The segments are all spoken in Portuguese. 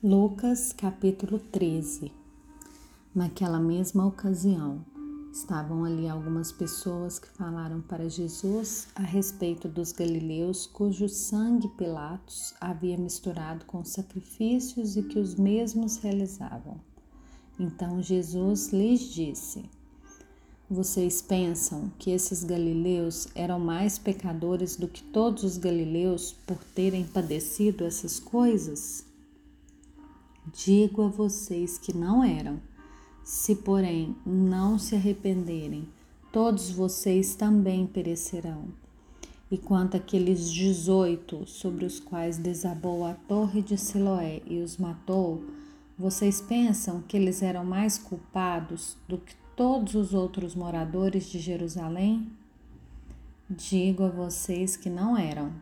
Lucas capítulo 13 Naquela mesma ocasião, estavam ali algumas pessoas que falaram para Jesus a respeito dos galileus cujo sangue Pilatos havia misturado com sacrifícios e que os mesmos realizavam. Então Jesus lhes disse: Vocês pensam que esses galileus eram mais pecadores do que todos os galileus por terem padecido essas coisas? Digo a vocês que não eram. Se, porém, não se arrependerem, todos vocês também perecerão. E quanto àqueles dezoito sobre os quais desabou a torre de Siloé e os matou, vocês pensam que eles eram mais culpados do que todos os outros moradores de Jerusalém? Digo a vocês que não eram.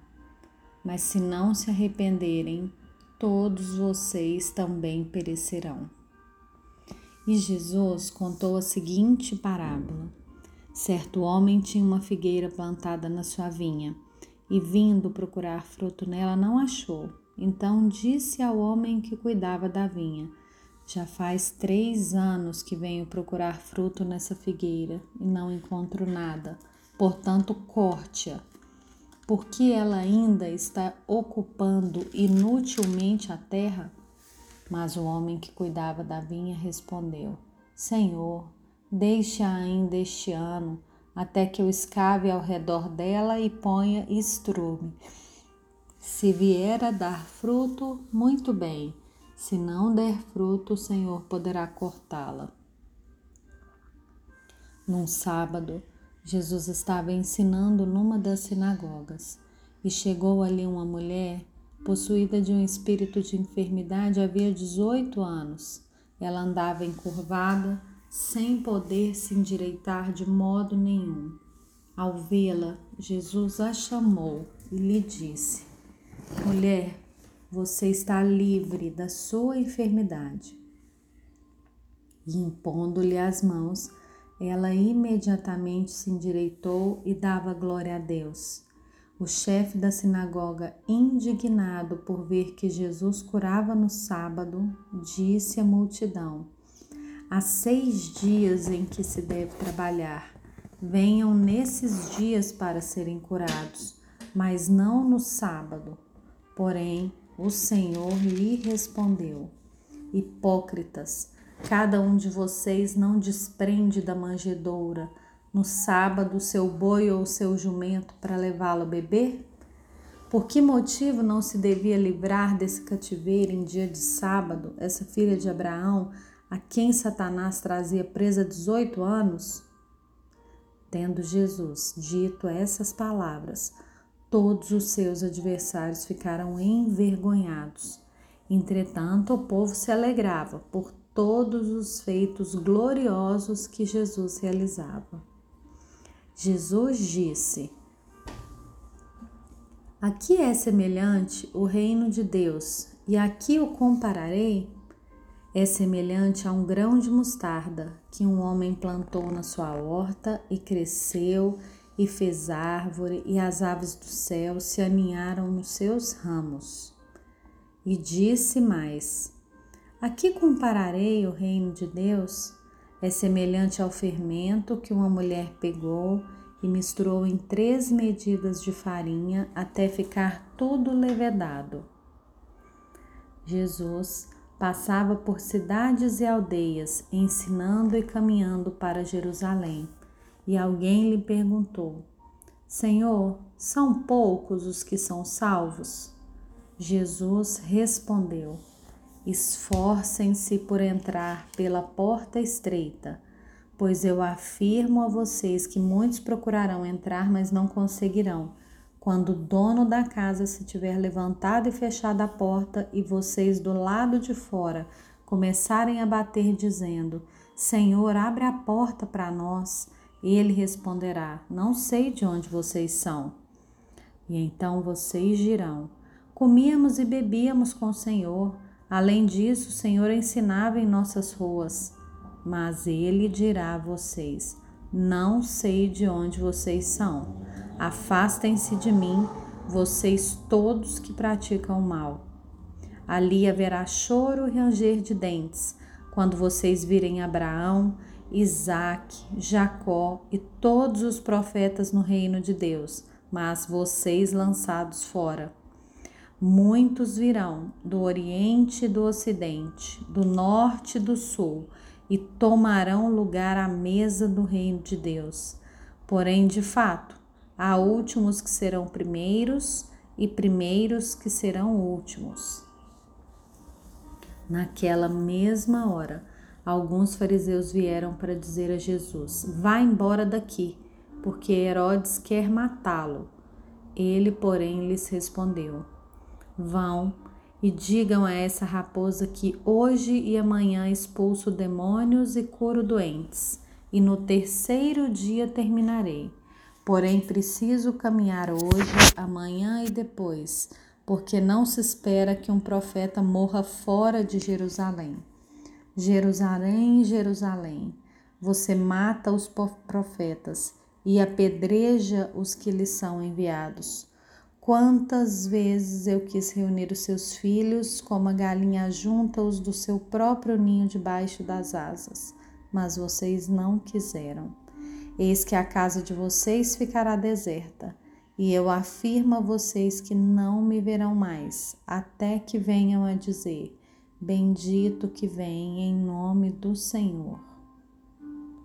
Mas se não se arrependerem, todos vocês também perecerão. E Jesus contou a seguinte parábola: Certo homem tinha uma figueira plantada na sua vinha, e vindo procurar fruto nela, não achou. Então disse ao homem que cuidava da vinha: Já faz três anos que venho procurar fruto nessa figueira e não encontro nada. Portanto, corte-a porque ela ainda está ocupando inutilmente a terra? Mas o homem que cuidava da vinha respondeu: Senhor, deixe-a ainda este ano, até que eu escave ao redor dela e ponha estrume. Se vier a dar fruto, muito bem. Se não der fruto, o Senhor poderá cortá-la. Num sábado, Jesus estava ensinando numa das sinagogas e chegou ali uma mulher possuída de um espírito de enfermidade havia 18 anos. Ela andava encurvada, sem poder se endireitar de modo nenhum. Ao vê-la, Jesus a chamou e lhe disse: Mulher, você está livre da sua enfermidade. E impondo-lhe as mãos, ela imediatamente se endireitou e dava glória a Deus. O chefe da sinagoga, indignado por ver que Jesus curava no sábado, disse à multidão: Há seis dias em que se deve trabalhar. Venham nesses dias para serem curados, mas não no sábado. Porém, o Senhor lhe respondeu: Hipócritas, Cada um de vocês não desprende da manjedoura no sábado seu boi ou seu jumento para levá-lo a beber? Por que motivo não se devia livrar desse cativeiro em dia de sábado essa filha de Abraão, a quem Satanás trazia presa 18 anos? Tendo Jesus dito essas palavras, todos os seus adversários ficaram envergonhados. Entretanto, o povo se alegrava por todos os feitos gloriosos que Jesus realizava. Jesus disse: Aqui é semelhante o reino de Deus, e aqui o compararei. É semelhante a um grão de mostarda que um homem plantou na sua horta e cresceu e fez árvore, e as aves do céu se aninharam nos seus ramos. E disse mais: Aqui compararei o reino de Deus. É semelhante ao fermento que uma mulher pegou e misturou em três medidas de farinha até ficar tudo levedado. Jesus passava por cidades e aldeias, ensinando e caminhando para Jerusalém. E alguém lhe perguntou: Senhor, são poucos os que são salvos? Jesus respondeu: Esforcem-se por entrar pela porta estreita, pois eu afirmo a vocês que muitos procurarão entrar, mas não conseguirão. Quando o dono da casa se tiver levantado e fechado a porta, e vocês do lado de fora começarem a bater, dizendo: Senhor, abre a porta para nós, ele responderá: Não sei de onde vocês são. E então vocês dirão: Comíamos e bebíamos com o Senhor Além disso, o Senhor ensinava em nossas ruas, mas ele dirá a vocês: Não sei de onde vocês são. Afastem-se de mim, vocês todos que praticam o mal. Ali haverá choro e ranger de dentes, quando vocês virem Abraão, Isaac, Jacó e todos os profetas no reino de Deus, mas vocês lançados fora. Muitos virão do Oriente e do Ocidente, do Norte e do Sul, e tomarão lugar à mesa do reino de Deus. Porém, de fato, há últimos que serão primeiros e primeiros que serão últimos. Naquela mesma hora, alguns fariseus vieram para dizer a Jesus: Vá embora daqui, porque Herodes quer matá-lo. Ele, porém, lhes respondeu: Vão e digam a essa raposa que hoje e amanhã expulso demônios e curo doentes, e no terceiro dia terminarei. Porém, preciso caminhar hoje, amanhã e depois porque não se espera que um profeta morra fora de Jerusalém. Jerusalém, Jerusalém, você mata os profetas e apedreja os que lhes são enviados. Quantas vezes eu quis reunir os seus filhos, como a galinha junta os do seu próprio ninho debaixo das asas, mas vocês não quiseram. Eis que a casa de vocês ficará deserta e eu afirmo a vocês que não me verão mais, até que venham a dizer: Bendito que vem em nome do Senhor.